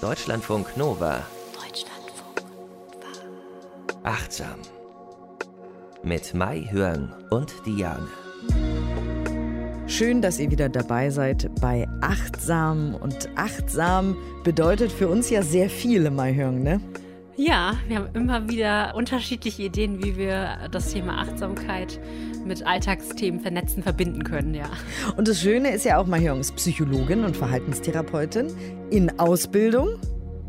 Deutschlandfunk Nova. Deutschlandfunk Nova. Achtsam. Mit Mai Hörn und Diane. Schön, dass ihr wieder dabei seid bei Achtsam. Und achtsam bedeutet für uns ja sehr viele, Mai Hörn, ne? Ja, wir haben immer wieder unterschiedliche Ideen, wie wir das Thema Achtsamkeit mit Alltagsthemen vernetzen, verbinden können, ja. Und das Schöne ist ja auch, Mahjong ist Psychologin und Verhaltenstherapeutin in Ausbildung.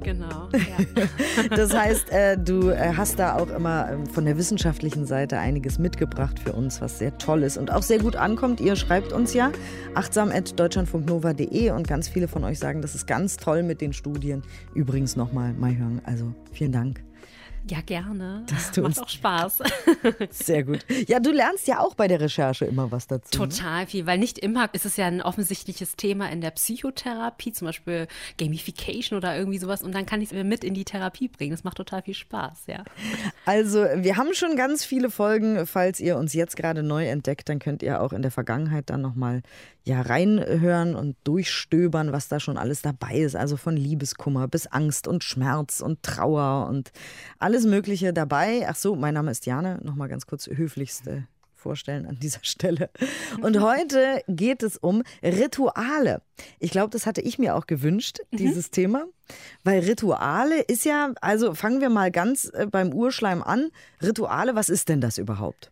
Genau. Ja. das heißt, äh, du äh, hast da auch immer äh, von der wissenschaftlichen Seite einiges mitgebracht für uns, was sehr toll ist und auch sehr gut ankommt. Ihr schreibt uns ja achtsam.deutschlandfunknova.de und ganz viele von euch sagen, das ist ganz toll mit den Studien. Übrigens nochmal, Mahjong, also vielen Dank. Ja, gerne. Das tut Macht auch Spaß. Sehr gut. Ja, du lernst ja auch bei der Recherche immer was dazu. Ne? Total viel, weil nicht immer ist es ja ein offensichtliches Thema in der Psychotherapie, zum Beispiel Gamification oder irgendwie sowas. Und dann kann ich es mit in die Therapie bringen. Das macht total viel Spaß, ja. Also, wir haben schon ganz viele Folgen. Falls ihr uns jetzt gerade neu entdeckt, dann könnt ihr auch in der Vergangenheit dann nochmal ja, reinhören und durchstöbern, was da schon alles dabei ist. Also von Liebeskummer bis Angst und Schmerz und Trauer und alles Mögliche dabei. Ach so, mein Name ist Jane. Nochmal ganz kurz höflichste vorstellen an dieser Stelle. Und heute geht es um Rituale. Ich glaube, das hatte ich mir auch gewünscht, mhm. dieses mhm. Thema. Weil Rituale ist ja, also fangen wir mal ganz äh, beim Urschleim an. Rituale, was ist denn das überhaupt?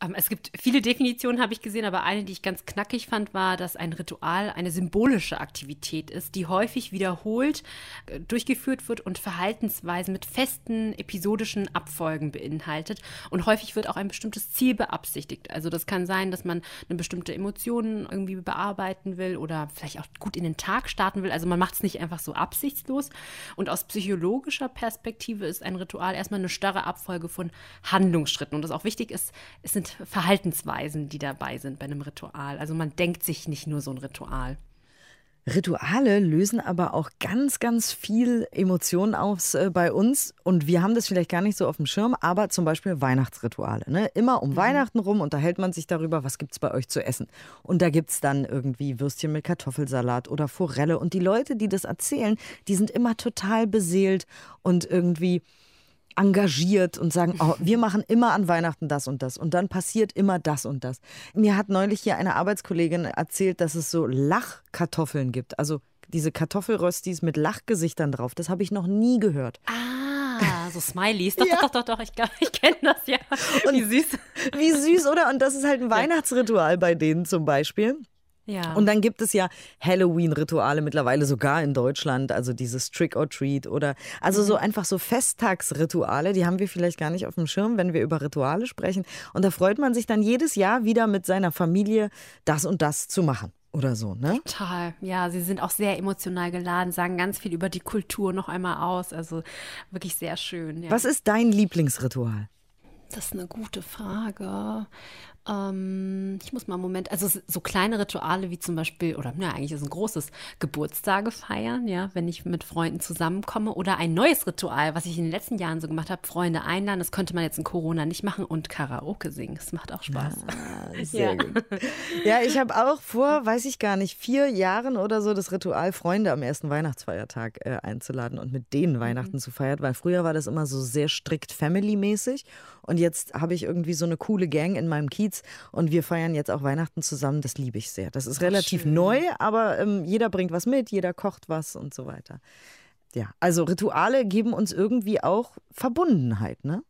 Ähm, es gibt viele Definitionen, habe ich gesehen, aber eine, die ich ganz knackig fand, war, dass ein Ritual eine symbolische Aktivität ist, die häufig wiederholt äh, durchgeführt wird und Verhaltensweisen mit festen episodischen Abfolgen beinhaltet. Und häufig wird auch ein bestimmtes Ziel beabsichtigt. Also das kann sein, dass man eine bestimmte Emotion irgendwie bearbeiten will oder vielleicht auch gut in den Tag starten will. Also man macht es nicht einfach so absichtslos. Und aus psychologischer Perspektive ist ein Ritual erstmal eine starre Abfolge von Handlungsschritten. Und das auch wichtig ist, es sind sind Verhaltensweisen, die dabei sind bei einem Ritual. Also man denkt sich nicht nur so ein Ritual. Rituale lösen aber auch ganz, ganz viel Emotionen aus äh, bei uns. Und wir haben das vielleicht gar nicht so auf dem Schirm, aber zum Beispiel Weihnachtsrituale. Ne? Immer um mhm. Weihnachten rum unterhält man sich darüber, was gibt es bei euch zu essen. Und da gibt es dann irgendwie Würstchen mit Kartoffelsalat oder Forelle. Und die Leute, die das erzählen, die sind immer total beseelt und irgendwie engagiert und sagen, oh, wir machen immer an Weihnachten das und das und dann passiert immer das und das. Mir hat neulich hier eine Arbeitskollegin erzählt, dass es so Lachkartoffeln gibt, also diese Kartoffelröstis mit Lachgesichtern drauf. Das habe ich noch nie gehört. Ah, so Smileys. Doch, ja. doch, doch, doch, ich, ich kenne das ja. Und wie süß. Wie süß, oder? Und das ist halt ein Weihnachtsritual bei denen zum Beispiel. Ja. Und dann gibt es ja Halloween-Rituale mittlerweile sogar in Deutschland, also dieses Trick or Treat oder also mhm. so einfach so Festtagsrituale, die haben wir vielleicht gar nicht auf dem Schirm, wenn wir über Rituale sprechen. Und da freut man sich dann jedes Jahr wieder mit seiner Familie, das und das zu machen oder so, ne? Total. Ja, sie sind auch sehr emotional geladen, sagen ganz viel über die Kultur noch einmal aus. Also wirklich sehr schön. Ja. Was ist dein Lieblingsritual? Das ist eine gute Frage. Ähm, ich muss mal einen Moment, also so kleine Rituale wie zum Beispiel, oder ja, eigentlich ist ein großes Geburtstage feiern, ja, wenn ich mit Freunden zusammenkomme. Oder ein neues Ritual, was ich in den letzten Jahren so gemacht habe, Freunde einladen, das könnte man jetzt in Corona nicht machen und Karaoke singen. Das macht auch Spaß. Ah, sehr ja. gut. Ja, ich habe auch vor, weiß ich gar nicht, vier Jahren oder so das Ritual, Freunde am ersten Weihnachtsfeiertag äh, einzuladen und mit denen mhm. Weihnachten zu feiern, weil früher war das immer so sehr strikt family-mäßig und jetzt habe ich irgendwie so eine coole Gang in meinem Kiez und wir feiern jetzt auch Weihnachten zusammen. Das liebe ich sehr. Das ist relativ Ach, neu, aber ähm, jeder bringt was mit, jeder kocht was und so weiter. Ja, also Rituale geben uns irgendwie auch Verbundenheit, ne?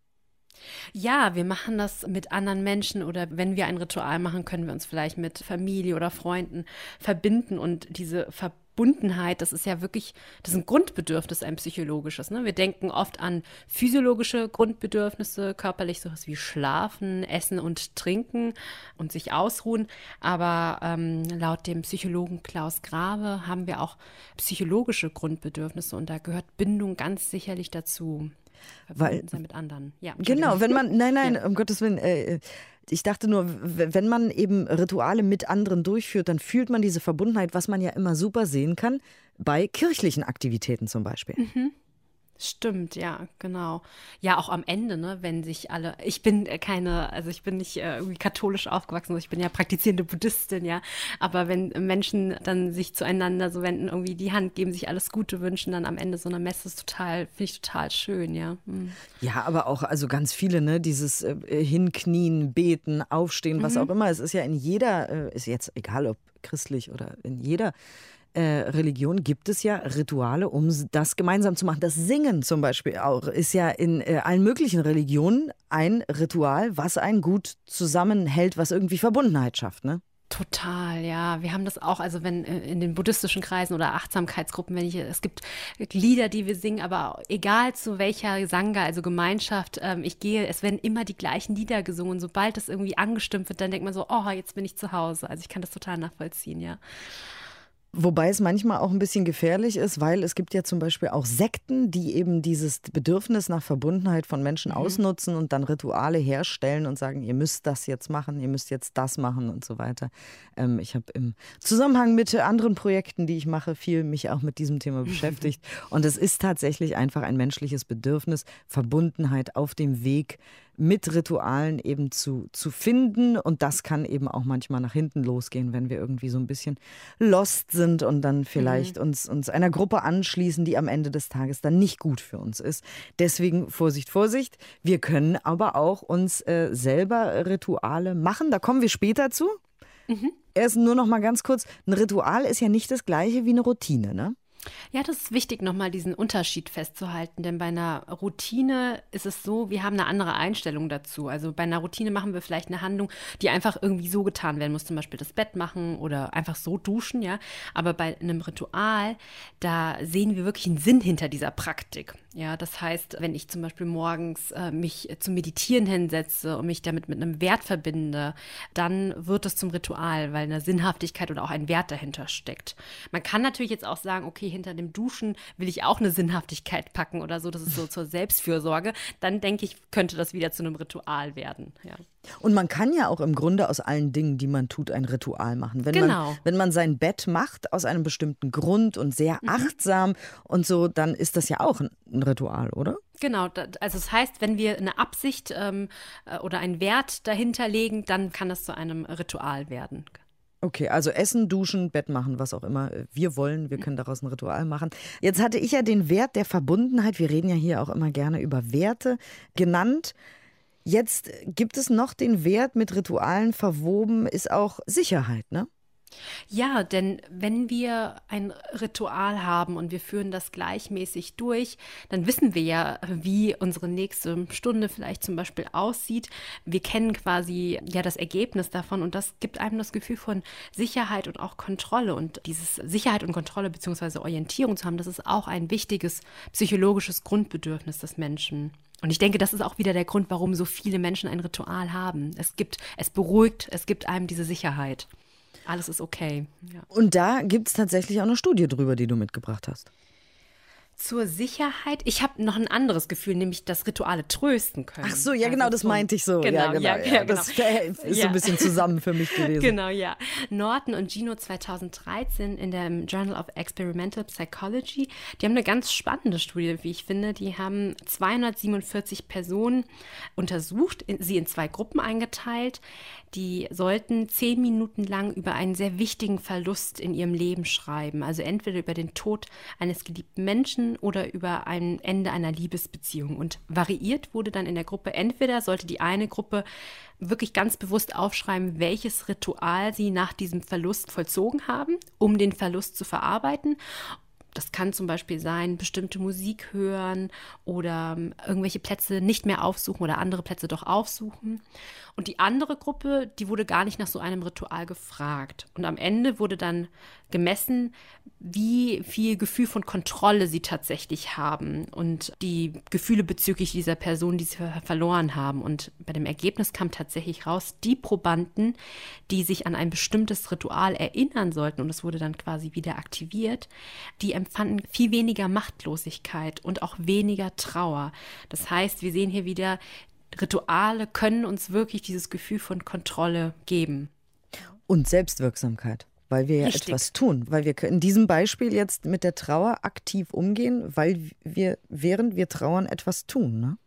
Ja, wir machen das mit anderen Menschen oder wenn wir ein Ritual machen, können wir uns vielleicht mit Familie oder Freunden verbinden und diese Verbundenheit Verbundenheit, das ist ja wirklich, das ist ein Grundbedürfnis, ein psychologisches. Ne? Wir denken oft an physiologische Grundbedürfnisse, körperlich sowas wie Schlafen, Essen und Trinken und sich ausruhen. Aber ähm, laut dem Psychologen Klaus Grave haben wir auch psychologische Grundbedürfnisse und da gehört Bindung ganz sicherlich dazu. Weil, sein mit anderen. Ja, genau, wenn man, nein, nein, ja. um Gottes Willen, äh, ich dachte nur, wenn man eben Rituale mit anderen durchführt, dann fühlt man diese Verbundenheit, was man ja immer super sehen kann, bei kirchlichen Aktivitäten zum Beispiel. Mhm. Stimmt, ja, genau. Ja, auch am Ende, ne, wenn sich alle, ich bin keine, also ich bin nicht äh, irgendwie katholisch aufgewachsen, ich bin ja praktizierende Buddhistin, ja, aber wenn Menschen dann sich zueinander so wenden, irgendwie die Hand geben, sich alles Gute wünschen, dann am Ende so einer Messe ist total, finde ich total schön, ja. Mhm. Ja, aber auch, also ganz viele, ne, dieses äh, Hinknien, Beten, Aufstehen, was mhm. auch immer, es ist ja in jeder, äh, ist jetzt egal ob christlich oder in jeder äh, Religion gibt es ja Rituale, um das gemeinsam zu machen. Das Singen zum Beispiel auch ist ja in äh, allen möglichen Religionen ein Ritual, was einen gut zusammenhält, was irgendwie Verbundenheit schafft, ne? Total, ja. Wir haben das auch, also wenn äh, in den buddhistischen Kreisen oder Achtsamkeitsgruppen, wenn ich, es gibt Lieder, die wir singen, aber egal zu welcher Sangha, also Gemeinschaft, ähm, ich gehe, es werden immer die gleichen Lieder gesungen. Sobald das irgendwie angestimmt wird, dann denkt man so, oh, jetzt bin ich zu Hause. Also ich kann das total nachvollziehen, ja. Wobei es manchmal auch ein bisschen gefährlich ist, weil es gibt ja zum Beispiel auch Sekten, die eben dieses Bedürfnis nach Verbundenheit von Menschen mhm. ausnutzen und dann Rituale herstellen und sagen, ihr müsst das jetzt machen, ihr müsst jetzt das machen und so weiter. Ähm, ich habe im Zusammenhang mit anderen Projekten, die ich mache, viel mich auch mit diesem Thema beschäftigt. Und es ist tatsächlich einfach ein menschliches Bedürfnis, Verbundenheit auf dem Weg mit Ritualen eben zu, zu finden. Und das kann eben auch manchmal nach hinten losgehen, wenn wir irgendwie so ein bisschen lost sind und dann vielleicht mhm. uns, uns einer Gruppe anschließen, die am Ende des Tages dann nicht gut für uns ist. Deswegen Vorsicht, Vorsicht. Wir können aber auch uns äh, selber Rituale machen. Da kommen wir später zu. Mhm. Erst nur noch mal ganz kurz. Ein Ritual ist ja nicht das gleiche wie eine Routine, ne? Ja, das ist wichtig, nochmal diesen Unterschied festzuhalten, denn bei einer Routine ist es so, wir haben eine andere Einstellung dazu. Also bei einer Routine machen wir vielleicht eine Handlung, die einfach irgendwie so getan werden muss, zum Beispiel das Bett machen oder einfach so duschen, ja. Aber bei einem Ritual, da sehen wir wirklich einen Sinn hinter dieser Praktik. Ja, das heißt, wenn ich zum Beispiel morgens äh, mich zum Meditieren hinsetze und mich damit mit einem Wert verbinde, dann wird es zum Ritual, weil eine Sinnhaftigkeit oder auch ein Wert dahinter steckt. Man kann natürlich jetzt auch sagen, okay, hinter dem Duschen will ich auch eine Sinnhaftigkeit packen oder so, das ist so zur Selbstfürsorge, dann denke ich, könnte das wieder zu einem Ritual werden. Ja. Und man kann ja auch im Grunde aus allen Dingen, die man tut, ein Ritual machen. Wenn, genau. man, wenn man sein Bett macht aus einem bestimmten Grund und sehr mhm. achtsam und so, dann ist das ja auch ein Ritual, oder? Genau, also das heißt, wenn wir eine Absicht ähm, äh, oder einen Wert dahinter legen, dann kann das zu einem Ritual werden. Okay, also Essen, Duschen, Bett machen, was auch immer wir wollen. Wir können daraus ein Ritual machen. Jetzt hatte ich ja den Wert der Verbundenheit, wir reden ja hier auch immer gerne über Werte, genannt. Jetzt gibt es noch den Wert mit Ritualen verwoben, ist auch Sicherheit, ne? Ja, denn wenn wir ein Ritual haben und wir führen das gleichmäßig durch, dann wissen wir ja, wie unsere nächste Stunde vielleicht zum Beispiel aussieht. Wir kennen quasi ja das Ergebnis davon und das gibt einem das Gefühl von Sicherheit und auch Kontrolle. Und dieses Sicherheit und Kontrolle bzw. Orientierung zu haben, das ist auch ein wichtiges psychologisches Grundbedürfnis des Menschen. Und ich denke, das ist auch wieder der Grund, warum so viele Menschen ein Ritual haben. Es gibt, es beruhigt, es gibt einem diese Sicherheit alles ist okay. Ja. Und da gibt es tatsächlich auch eine Studie drüber, die du mitgebracht hast. Zur Sicherheit. Ich habe noch ein anderes Gefühl, nämlich, dass Rituale trösten können. Ach so, ja, genau, das meinte ich so. Genau, ja, genau. Ja, ja, das genau. ist so ein bisschen zusammen für mich gewesen. Genau, ja. Norton und Gino 2013 in dem Journal of Experimental Psychology, die haben eine ganz spannende Studie, wie ich finde. Die haben 247 Personen untersucht, sie in zwei Gruppen eingeteilt. Die sollten zehn Minuten lang über einen sehr wichtigen Verlust in ihrem Leben schreiben. Also entweder über den Tod eines geliebten Menschen oder über ein Ende einer Liebesbeziehung. Und variiert wurde dann in der Gruppe, entweder sollte die eine Gruppe wirklich ganz bewusst aufschreiben, welches Ritual sie nach diesem Verlust vollzogen haben, um den Verlust zu verarbeiten. Das kann zum Beispiel sein, bestimmte Musik hören oder ähm, irgendwelche Plätze nicht mehr aufsuchen oder andere Plätze doch aufsuchen. Und die andere Gruppe, die wurde gar nicht nach so einem Ritual gefragt. Und am Ende wurde dann gemessen, wie viel Gefühl von Kontrolle sie tatsächlich haben und die Gefühle bezüglich dieser Person, die sie verloren haben. Und bei dem Ergebnis kam tatsächlich raus, die Probanden, die sich an ein bestimmtes Ritual erinnern sollten, und es wurde dann quasi wieder aktiviert, die empfanden viel weniger Machtlosigkeit und auch weniger Trauer. Das heißt, wir sehen hier wieder, Rituale können uns wirklich dieses Gefühl von Kontrolle geben. Und Selbstwirksamkeit. Weil wir ja Richtig. etwas tun, weil wir in diesem Beispiel jetzt mit der Trauer aktiv umgehen, weil wir während wir trauern etwas tun. Ne?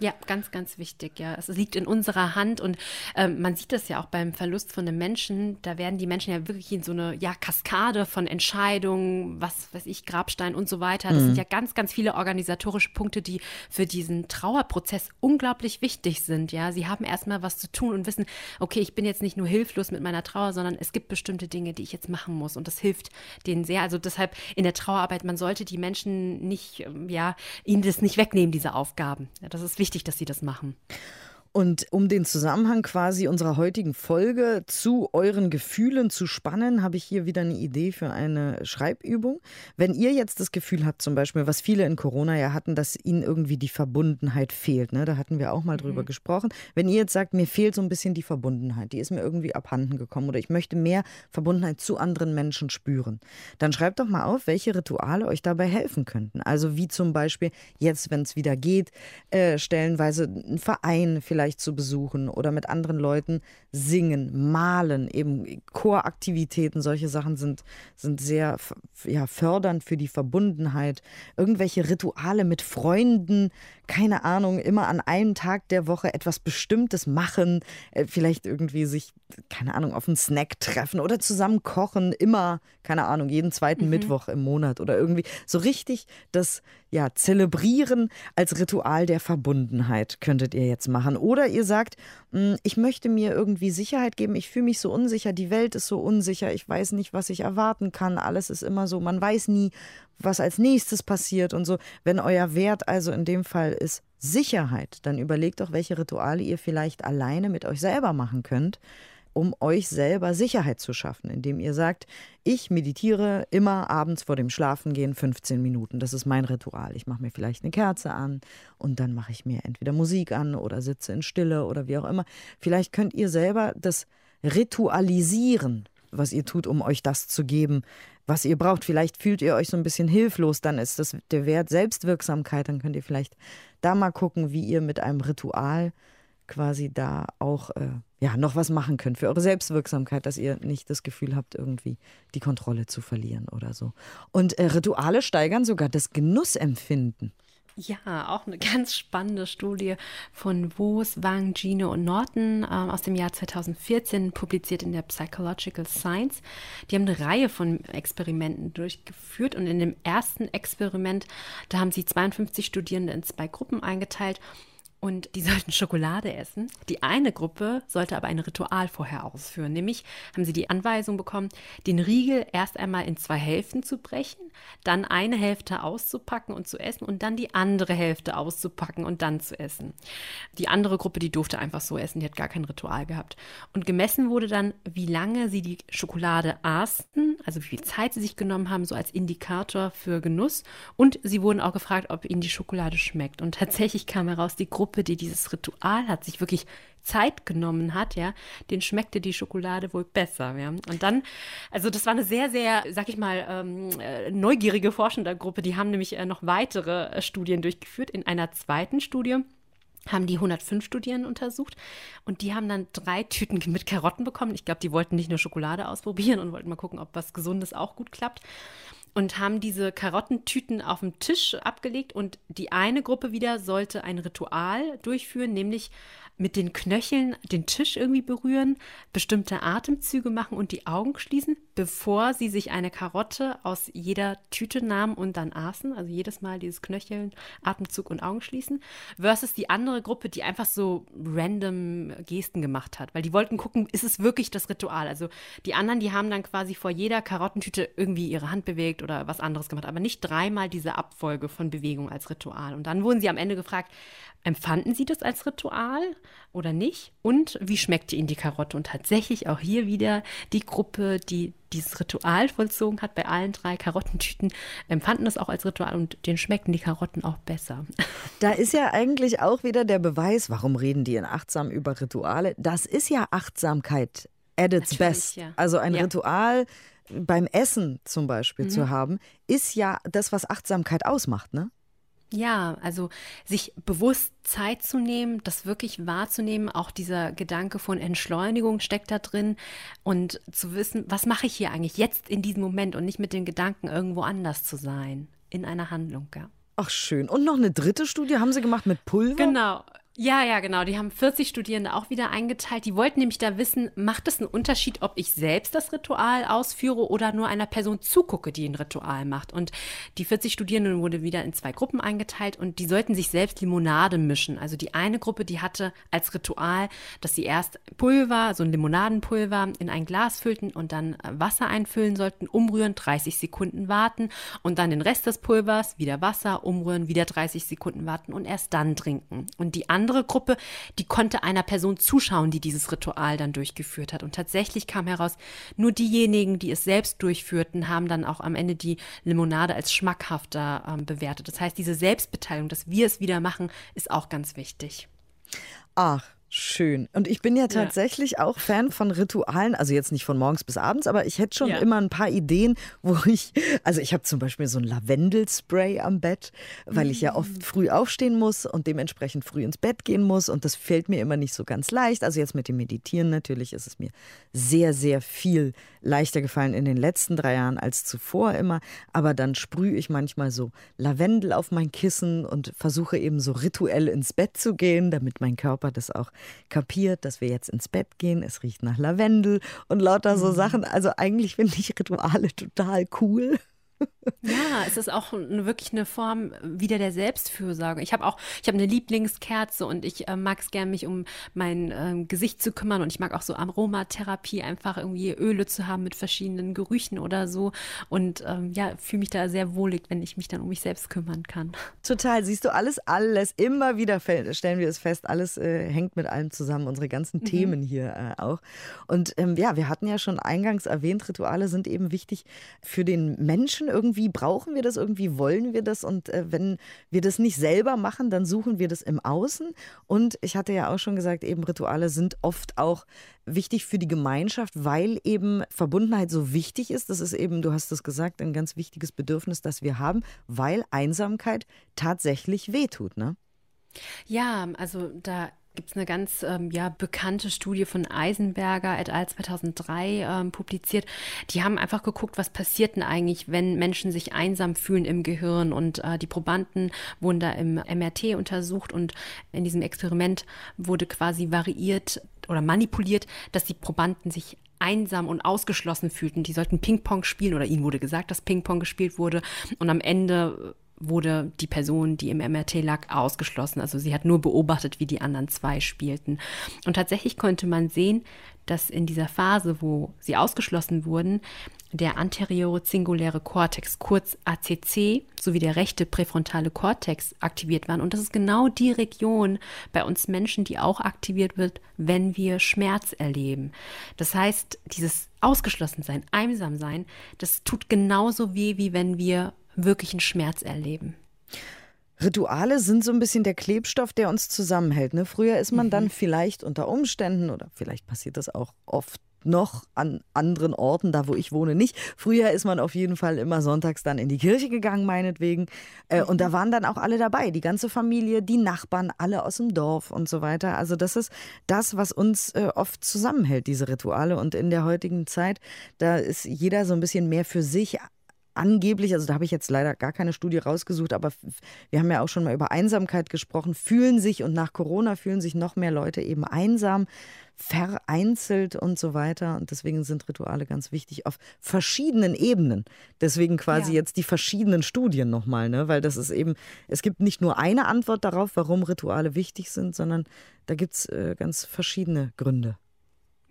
Ja, ganz, ganz wichtig. Ja, es liegt in unserer Hand und ähm, man sieht das ja auch beim Verlust von einem Menschen. Da werden die Menschen ja wirklich in so eine ja, Kaskade von Entscheidungen, was weiß ich, Grabstein und so weiter. Das sind ja ganz, ganz viele organisatorische Punkte, die für diesen Trauerprozess unglaublich wichtig sind. Ja, sie haben erstmal was zu tun und wissen, okay, ich bin jetzt nicht nur hilflos mit meiner Trauer, sondern es gibt bestimmte Dinge, die ich jetzt machen muss und das hilft denen sehr. Also deshalb in der Trauerarbeit, man sollte die Menschen nicht, ähm, ja, ihnen das nicht wegnehmen, diese Aufgaben. Ja, das ist wichtig, dass sie das machen. Und um den Zusammenhang quasi unserer heutigen Folge zu euren Gefühlen zu spannen, habe ich hier wieder eine Idee für eine Schreibübung. Wenn ihr jetzt das Gefühl habt, zum Beispiel, was viele in Corona ja hatten, dass ihnen irgendwie die Verbundenheit fehlt, ne? da hatten wir auch mal drüber gesprochen. Wenn ihr jetzt sagt, mir fehlt so ein bisschen die Verbundenheit, die ist mir irgendwie abhanden gekommen oder ich möchte mehr Verbundenheit zu anderen Menschen spüren, dann schreibt doch mal auf, welche Rituale euch dabei helfen könnten. Also wie zum Beispiel jetzt, wenn es wieder geht, äh, stellenweise ein Verein vielleicht zu besuchen oder mit anderen Leuten singen, malen, eben Choraktivitäten, solche Sachen sind, sind sehr ja, fördernd für die Verbundenheit. Irgendwelche Rituale mit Freunden, keine Ahnung, immer an einem Tag der Woche etwas Bestimmtes machen, äh, vielleicht irgendwie sich, keine Ahnung, auf einen Snack treffen oder zusammen kochen, immer, keine Ahnung, jeden zweiten Mittwoch im Monat oder irgendwie so richtig das ja, zelebrieren als Ritual der Verbundenheit könntet ihr jetzt machen. Oder ihr sagt, "Mm, ich möchte mir irgendwie Sicherheit geben, ich fühle mich so unsicher, die Welt ist so unsicher, ich weiß nicht, was ich erwarten kann, alles ist immer so, man weiß nie, was als nächstes passiert und so. Wenn euer Wert also in dem Fall ist Sicherheit, dann überlegt doch, welche Rituale ihr vielleicht alleine mit euch selber machen könnt, um euch selber Sicherheit zu schaffen, indem ihr sagt, ich meditiere immer abends vor dem Schlafengehen 15 Minuten. Das ist mein Ritual. Ich mache mir vielleicht eine Kerze an und dann mache ich mir entweder Musik an oder sitze in Stille oder wie auch immer. Vielleicht könnt ihr selber das ritualisieren, was ihr tut, um euch das zu geben, was ihr braucht. Vielleicht fühlt ihr euch so ein bisschen hilflos, dann ist das der Wert Selbstwirksamkeit. Dann könnt ihr vielleicht da mal gucken, wie ihr mit einem Ritual quasi da auch äh, ja, noch was machen könnt für eure Selbstwirksamkeit, dass ihr nicht das Gefühl habt, irgendwie die Kontrolle zu verlieren oder so. Und äh, Rituale steigern sogar das Genussempfinden. Ja, auch eine ganz spannende Studie von Woos, Wang, Gino und Norton ähm, aus dem Jahr 2014, publiziert in der Psychological Science. Die haben eine Reihe von Experimenten durchgeführt und in dem ersten Experiment, da haben sie 52 Studierende in zwei Gruppen eingeteilt und die sollten Schokolade essen. Die eine Gruppe sollte aber ein Ritual vorher ausführen. Nämlich haben sie die Anweisung bekommen, den Riegel erst einmal in zwei Hälften zu brechen, dann eine Hälfte auszupacken und zu essen und dann die andere Hälfte auszupacken und dann zu essen. Die andere Gruppe, die durfte einfach so essen, die hat gar kein Ritual gehabt. Und gemessen wurde dann, wie lange sie die Schokolade aßen, also wie viel Zeit sie sich genommen haben, so als Indikator für Genuss. Und sie wurden auch gefragt, ob ihnen die Schokolade schmeckt. Und tatsächlich kam heraus, die Gruppe, die dieses Ritual hat, sich wirklich Zeit genommen hat, ja, den schmeckte die Schokolade wohl besser, ja. Und dann, also das war eine sehr, sehr, sag ich mal, ähm, äh, neugierige Forschendergruppe. Die haben nämlich äh, noch weitere äh, Studien durchgeführt. In einer zweiten Studie haben die 105 Studierenden untersucht und die haben dann drei Tüten mit Karotten bekommen. Ich glaube, die wollten nicht nur Schokolade ausprobieren und wollten mal gucken, ob was Gesundes auch gut klappt. Und haben diese Karottentüten auf dem Tisch abgelegt. Und die eine Gruppe wieder sollte ein Ritual durchführen, nämlich mit den Knöcheln den Tisch irgendwie berühren, bestimmte Atemzüge machen und die Augen schließen, bevor sie sich eine Karotte aus jeder Tüte nahmen und dann aßen. Also jedes Mal dieses Knöcheln, Atemzug und Augen schließen. Versus die andere Gruppe, die einfach so random Gesten gemacht hat. Weil die wollten gucken, ist es wirklich das Ritual? Also die anderen, die haben dann quasi vor jeder Karottentüte irgendwie ihre Hand bewegt oder was anderes gemacht. Aber nicht dreimal diese Abfolge von Bewegungen als Ritual. Und dann wurden sie am Ende gefragt, empfanden sie das als Ritual oder nicht? Und wie schmeckte ihnen die Karotte? Und tatsächlich auch hier wieder die Gruppe, die dieses Ritual vollzogen hat bei allen drei Karottentüten, empfanden das auch als Ritual und denen schmeckten die Karotten auch besser. Da ist ja eigentlich auch wieder der Beweis, warum reden die in achtsam über Rituale? Das ist ja Achtsamkeit at its Natürlich, best. ja. Also ein Ja. Ritual beim Essen zum Beispiel Mhm. zu haben, ist ja das, was Achtsamkeit ausmacht, ne? Ja, also sich bewusst Zeit zu nehmen, das wirklich wahrzunehmen, auch dieser Gedanke von Entschleunigung steckt da drin und zu wissen, was mache ich hier eigentlich jetzt in diesem Moment und nicht mit den Gedanken irgendwo anders zu sein in einer Handlung, ja. Ach schön. Und noch eine dritte Studie haben Sie gemacht mit Pulver? Genau. Ja, ja, genau. Die haben 40 Studierende auch wieder eingeteilt. Die wollten nämlich da wissen, macht es einen Unterschied, ob ich selbst das Ritual ausführe oder nur einer Person zugucke, die ein Ritual macht. Und die 40 Studierenden wurde wieder in zwei Gruppen eingeteilt und die sollten sich selbst Limonade mischen. Also die eine Gruppe, die hatte als Ritual, dass sie erst Pulver, so ein Limonadenpulver, in ein Glas füllten und dann Wasser einfüllen sollten, umrühren, 30 Sekunden warten und dann den Rest des Pulvers wieder Wasser, umrühren, wieder 30 Sekunden warten und erst dann trinken. Und die andere andere Gruppe, die konnte einer Person zuschauen, die dieses Ritual dann durchgeführt hat. Und tatsächlich kam heraus, nur diejenigen, die es selbst durchführten, haben dann auch am Ende die Limonade als schmackhafter ähm, bewertet. Das heißt, diese Selbstbeteiligung, dass wir es wieder machen, ist auch ganz wichtig. Ach, Schön. Und ich bin ja tatsächlich ja. auch Fan von Ritualen, also jetzt nicht von morgens bis abends, aber ich hätte schon ja. immer ein paar Ideen, wo ich, also ich habe zum Beispiel so ein Lavendelspray am Bett, weil ich ja oft mm. früh aufstehen muss und dementsprechend früh ins Bett gehen muss und das fällt mir immer nicht so ganz leicht. Also jetzt mit dem Meditieren natürlich ist es mir sehr, sehr viel leichter gefallen in den letzten drei Jahren als zuvor immer, aber dann sprühe ich manchmal so Lavendel auf mein Kissen und versuche eben so rituell ins Bett zu gehen, damit mein Körper das auch kapiert, dass wir jetzt ins Bett gehen. Es riecht nach Lavendel und lauter so mhm. Sachen. Also eigentlich finde ich Rituale total cool. Ja, es ist auch eine, wirklich eine Form wieder der Selbstfürsorge. Ich habe auch, ich habe eine Lieblingskerze und ich äh, mag es gern, mich um mein äh, Gesicht zu kümmern und ich mag auch so Aromatherapie, einfach irgendwie Öle zu haben mit verschiedenen Gerüchen oder so und ähm, ja, fühle mich da sehr wohlig, wenn ich mich dann um mich selbst kümmern kann. Total, siehst du, alles, alles, immer wieder stellen wir es fest, alles äh, hängt mit allem zusammen, unsere ganzen mhm. Themen hier äh, auch. Und ähm, ja, wir hatten ja schon eingangs erwähnt, Rituale sind eben wichtig für den Menschen irgendwie brauchen wir das, irgendwie wollen wir das. Und äh, wenn wir das nicht selber machen, dann suchen wir das im Außen. Und ich hatte ja auch schon gesagt, eben Rituale sind oft auch wichtig für die Gemeinschaft, weil eben Verbundenheit so wichtig ist. Das ist eben, du hast es gesagt, ein ganz wichtiges Bedürfnis, das wir haben, weil Einsamkeit tatsächlich wehtut, ne? Ja, also da gibt es eine ganz ähm, ja, bekannte Studie von Eisenberger et al. 2003 ähm, publiziert. Die haben einfach geguckt, was passiert denn eigentlich, wenn Menschen sich einsam fühlen im Gehirn. Und äh, die Probanden wurden da im MRT untersucht und in diesem Experiment wurde quasi variiert oder manipuliert, dass die Probanden sich einsam und ausgeschlossen fühlten. Die sollten Ping-Pong spielen oder ihnen wurde gesagt, dass Ping-Pong gespielt wurde. Und am Ende wurde die Person, die im MRT lag, ausgeschlossen. Also sie hat nur beobachtet, wie die anderen zwei spielten. Und tatsächlich konnte man sehen, dass in dieser Phase, wo sie ausgeschlossen wurden, der anteriore singuläre Kortex, kurz ACC, sowie der rechte präfrontale Kortex aktiviert waren. Und das ist genau die Region bei uns Menschen, die auch aktiviert wird, wenn wir Schmerz erleben. Das heißt, dieses Ausgeschlossensein, Einsamsein, das tut genauso weh, wie wenn wir wirklichen Schmerz erleben. Rituale sind so ein bisschen der Klebstoff, der uns zusammenhält. Ne? Früher ist man mhm. dann vielleicht unter Umständen, oder vielleicht passiert das auch oft noch an anderen Orten, da wo ich wohne, nicht. Früher ist man auf jeden Fall immer sonntags dann in die Kirche gegangen, meinetwegen. Äh, und da mhm. waren dann auch alle dabei, die ganze Familie, die Nachbarn, alle aus dem Dorf und so weiter. Also das ist das, was uns äh, oft zusammenhält, diese Rituale. Und in der heutigen Zeit, da ist jeder so ein bisschen mehr für sich angeblich, also da habe ich jetzt leider gar keine Studie rausgesucht, aber wir haben ja auch schon mal über Einsamkeit gesprochen, fühlen sich und nach Corona fühlen sich noch mehr Leute eben einsam, vereinzelt und so weiter. Und deswegen sind Rituale ganz wichtig auf verschiedenen Ebenen. Deswegen quasi ja. jetzt die verschiedenen Studien nochmal, ne? weil das ist eben, es gibt nicht nur eine Antwort darauf, warum Rituale wichtig sind, sondern da gibt es äh, ganz verschiedene Gründe.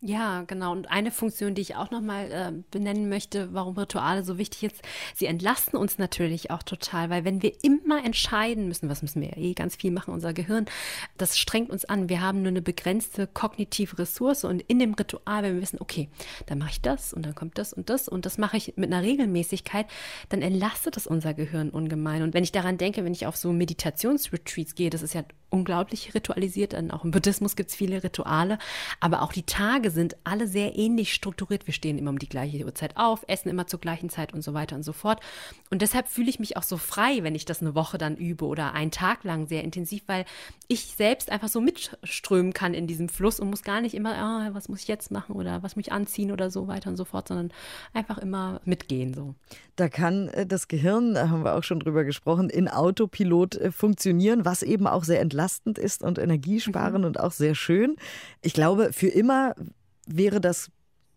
Ja, genau. Und eine Funktion, die ich auch nochmal äh, benennen möchte, warum Rituale so wichtig ist, sie entlasten uns natürlich auch total, weil wenn wir immer entscheiden müssen, was müssen wir ja eh ganz viel machen, unser Gehirn, das strengt uns an. Wir haben nur eine begrenzte kognitive Ressource und in dem Ritual, wenn wir wissen, okay, dann mache ich das und dann kommt das und das und das mache ich mit einer Regelmäßigkeit, dann entlastet das unser Gehirn ungemein. Und wenn ich daran denke, wenn ich auf so Meditationsretreats gehe, das ist ja unglaublich ritualisiert. Dann auch im Buddhismus gibt es viele Rituale. Aber auch die Tage sind alle sehr ähnlich strukturiert. Wir stehen immer um die gleiche Uhrzeit auf, essen immer zur gleichen Zeit und so weiter und so fort. Und deshalb fühle ich mich auch so frei, wenn ich das eine Woche dann übe oder einen Tag lang sehr intensiv, weil ich selbst einfach so mitströmen kann in diesem Fluss und muss gar nicht immer, ah, was muss ich jetzt machen oder was muss ich anziehen oder so weiter und so fort, sondern einfach immer mitgehen so. Da kann äh, das Gehirn, da haben wir auch schon drüber gesprochen, in Autopilot äh, funktionieren, was eben auch sehr entlastend ist und energiesparend mhm. und auch sehr schön. Ich glaube, für immer wäre das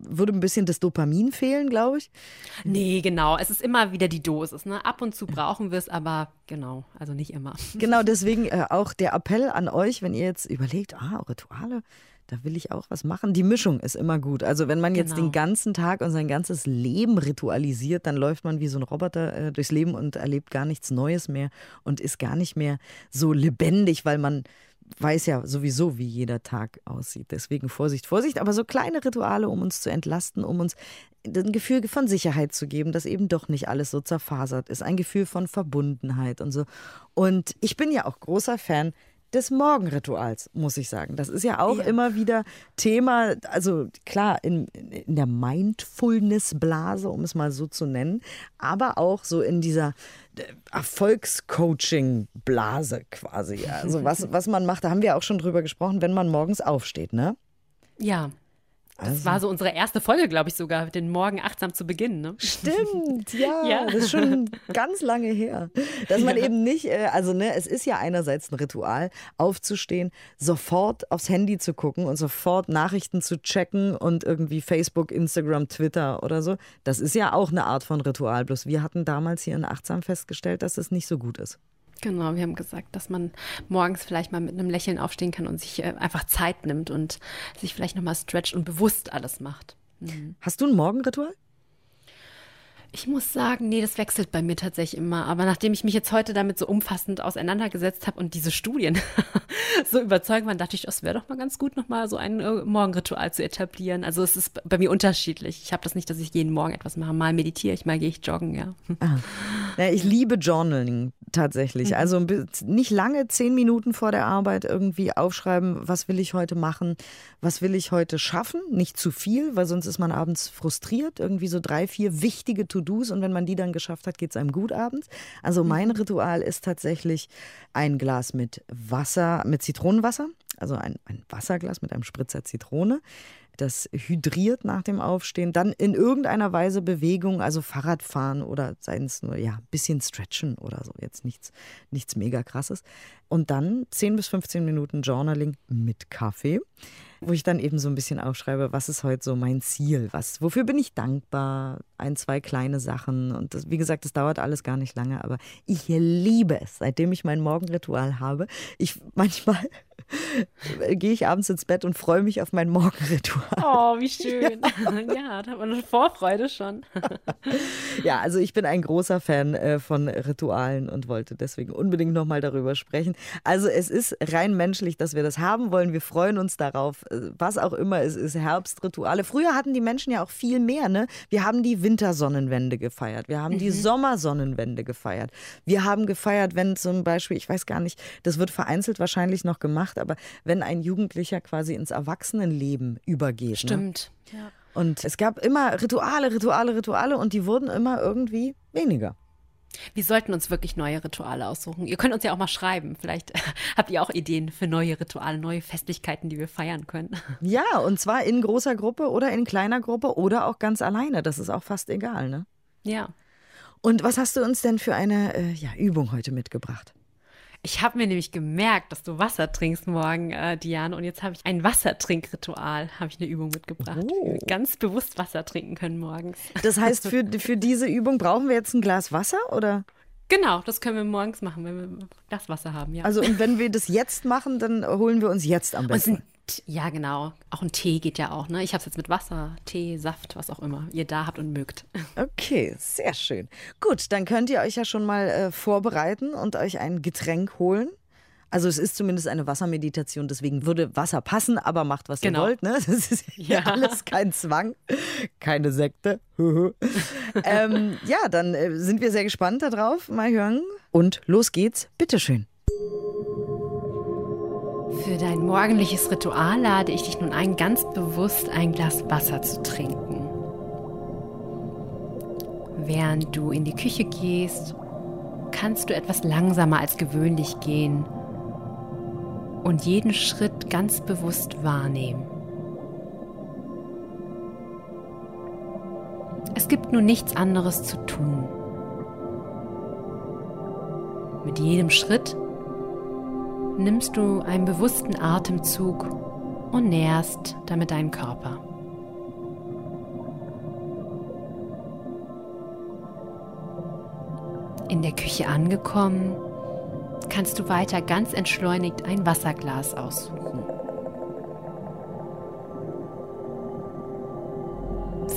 würde ein bisschen das Dopamin fehlen, glaube ich. Nee, genau. Es ist immer wieder die Dosis. Ne? Ab und zu brauchen wir es, aber genau, also nicht immer. Genau, deswegen äh, auch der Appell an euch, wenn ihr jetzt überlegt, ah, Rituale, da will ich auch was machen. Die Mischung ist immer gut. Also wenn man jetzt genau. den ganzen Tag und sein ganzes Leben ritualisiert, dann läuft man wie so ein Roboter äh, durchs Leben und erlebt gar nichts Neues mehr und ist gar nicht mehr so lebendig, weil man weiß ja sowieso, wie jeder Tag aussieht. Deswegen Vorsicht, Vorsicht. Aber so kleine Rituale, um uns zu entlasten, um uns ein Gefühl von Sicherheit zu geben, dass eben doch nicht alles so zerfasert ist. Ein Gefühl von Verbundenheit und so. Und ich bin ja auch großer Fan des Morgenrituals, muss ich sagen. Das ist ja auch ja. immer wieder Thema, also klar, in, in der Mindfulness-Blase, um es mal so zu nennen, aber auch so in dieser äh, Erfolgscoaching-Blase quasi. Also was, was man macht, da haben wir auch schon drüber gesprochen, wenn man morgens aufsteht, ne? Ja. Das also. war so unsere erste Folge, glaube ich sogar, den Morgen achtsam zu beginnen. Ne? Stimmt, ja, ja, Das ist schon ganz lange her. Dass man ja. eben nicht, äh, also ne, es ist ja einerseits ein Ritual, aufzustehen, sofort aufs Handy zu gucken und sofort Nachrichten zu checken und irgendwie Facebook, Instagram, Twitter oder so. Das ist ja auch eine Art von Ritual. Bloß wir hatten damals hier in Achtsam festgestellt, dass es nicht so gut ist. Genau, wir haben gesagt, dass man morgens vielleicht mal mit einem Lächeln aufstehen kann und sich äh, einfach Zeit nimmt und sich vielleicht nochmal stretcht und bewusst alles macht. Mhm. Hast du ein Morgenritual? Ich muss sagen, nee, das wechselt bei mir tatsächlich immer. Aber nachdem ich mich jetzt heute damit so umfassend auseinandergesetzt habe und diese Studien so überzeugt waren, dachte ich, es wäre doch mal ganz gut, nochmal so ein äh, Morgenritual zu etablieren. Also es ist bei mir unterschiedlich. Ich habe das nicht, dass ich jeden Morgen etwas mache. Mal meditiere ich, mal gehe ich joggen, ja. Ah. ja ich liebe Journaling tatsächlich. Mhm. Also nicht lange, zehn Minuten vor der Arbeit irgendwie aufschreiben, was will ich heute machen, was will ich heute schaffen. Nicht zu viel, weil sonst ist man abends frustriert. Irgendwie so drei, vier wichtige to To-Dos und wenn man die dann geschafft hat, geht es einem gut abends. Also mein mhm. Ritual ist tatsächlich ein Glas mit Wasser, mit Zitronenwasser, also ein, ein Wasserglas mit einem Spritzer Zitrone das hydriert nach dem Aufstehen, dann in irgendeiner Weise Bewegung, also Fahrradfahren oder seien es nur ja, ein bisschen stretchen oder so, jetzt nichts, nichts mega krasses. Und dann 10 bis 15 Minuten Journaling mit Kaffee wo ich dann eben so ein bisschen aufschreibe, was ist heute so mein Ziel, was, wofür bin ich dankbar, ein, zwei kleine Sachen und das, wie gesagt, das dauert alles gar nicht lange, aber ich liebe es, seitdem ich mein Morgenritual habe. Ich manchmal gehe ich abends ins Bett und freue mich auf mein Morgenritual. Oh, wie schön. Ja, ja da hat man eine Vorfreude schon. ja, also ich bin ein großer Fan äh, von Ritualen und wollte deswegen unbedingt nochmal darüber sprechen. Also es ist rein menschlich, dass wir das haben wollen. Wir freuen uns darauf was auch immer es ist, Herbstrituale. Früher hatten die Menschen ja auch viel mehr. Ne? Wir haben die Wintersonnenwende gefeiert. Wir haben mhm. die Sommersonnenwende gefeiert. Wir haben gefeiert, wenn zum Beispiel, ich weiß gar nicht, das wird vereinzelt wahrscheinlich noch gemacht, aber wenn ein Jugendlicher quasi ins Erwachsenenleben übergeht. Ne? Stimmt. Ne? Ja. Und es gab immer Rituale, Rituale, Rituale und die wurden immer irgendwie weniger. Wir sollten uns wirklich neue Rituale aussuchen. Ihr könnt uns ja auch mal schreiben. Vielleicht habt ihr auch Ideen für neue Rituale, neue Festlichkeiten, die wir feiern können. Ja, und zwar in großer Gruppe oder in kleiner Gruppe oder auch ganz alleine. Das ist auch fast egal, ne? Ja. Und was hast du uns denn für eine äh, ja, Übung heute mitgebracht? Ich habe mir nämlich gemerkt, dass du Wasser trinkst morgen, äh, Diane. Und jetzt habe ich ein Wassertrinkritual, habe ich eine Übung mitgebracht. Oh. ganz bewusst Wasser trinken können morgens. Das heißt, für, für diese Übung brauchen wir jetzt ein Glas Wasser, oder? Genau, das können wir morgens machen, wenn wir das Wasser haben, ja. Also und wenn wir das jetzt machen, dann holen wir uns jetzt am besten ja, genau. Auch ein Tee geht ja auch. Ne? Ich habe es jetzt mit Wasser, Tee, Saft, was auch immer ihr da habt und mögt. Okay, sehr schön. Gut, dann könnt ihr euch ja schon mal äh, vorbereiten und euch ein Getränk holen. Also es ist zumindest eine Wassermeditation, deswegen würde Wasser passen, aber macht, was genau. ihr wollt. Ne? Das ist ja alles kein Zwang, keine Sekte. ähm, ja, dann äh, sind wir sehr gespannt darauf. Mal hören. Und los geht's. Bitteschön. Für dein morgendliches Ritual lade ich dich nun ein, ganz bewusst ein Glas Wasser zu trinken. Während du in die Küche gehst, kannst du etwas langsamer als gewöhnlich gehen und jeden Schritt ganz bewusst wahrnehmen. Es gibt nun nichts anderes zu tun. Mit jedem Schritt nimmst du einen bewussten Atemzug und nährst damit deinen Körper. In der Küche angekommen, kannst du weiter ganz entschleunigt ein Wasserglas aussuchen.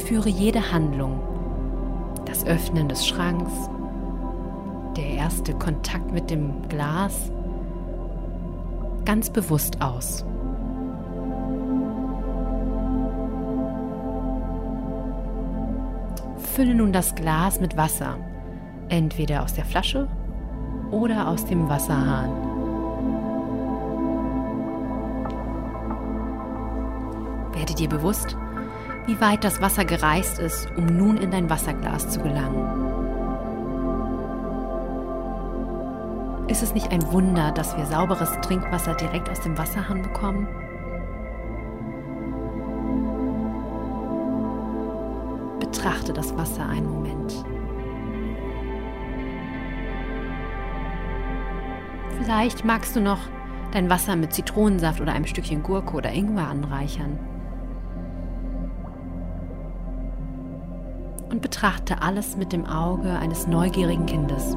Führe jede Handlung, das Öffnen des Schranks, der erste Kontakt mit dem Glas, ganz bewusst aus. Fülle nun das Glas mit Wasser, entweder aus der Flasche oder aus dem Wasserhahn. Werde dir bewusst, wie weit das Wasser gereist ist, um nun in dein Wasserglas zu gelangen. Ist es nicht ein Wunder, dass wir sauberes Trinkwasser direkt aus dem Wasserhahn bekommen? Betrachte das Wasser einen Moment. Vielleicht magst du noch dein Wasser mit Zitronensaft oder einem Stückchen Gurke oder Ingwer anreichern. Und betrachte alles mit dem Auge eines neugierigen Kindes.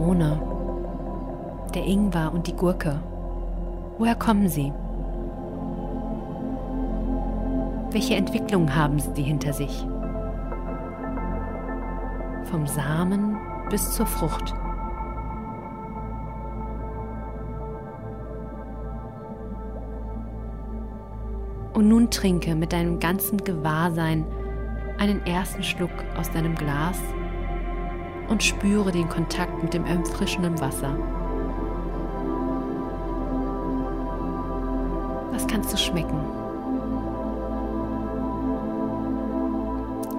Zitrone, der Ingwer und die Gurke. Woher kommen sie? Welche Entwicklung haben sie hinter sich? Vom Samen bis zur Frucht. Und nun trinke mit deinem ganzen Gewahrsein einen ersten Schluck aus deinem Glas und spüre den Kontakt mit dem erfrischenden Wasser. Was kannst du schmecken?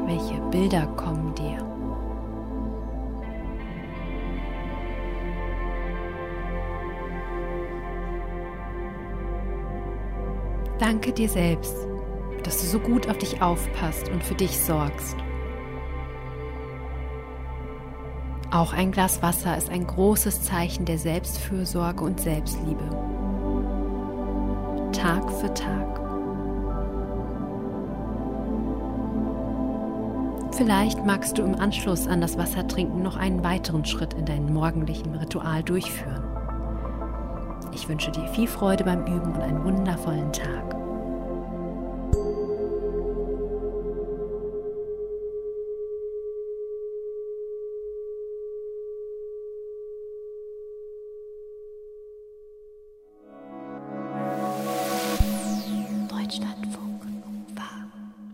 Welche Bilder kommen dir? Danke dir selbst, dass du so gut auf dich aufpasst und für dich sorgst. Auch ein Glas Wasser ist ein großes Zeichen der Selbstfürsorge und Selbstliebe. Tag für Tag. Vielleicht magst du im Anschluss an das Wassertrinken noch einen weiteren Schritt in deinem morgendlichen Ritual durchführen. Ich wünsche dir viel Freude beim Üben und einen wundervollen Tag.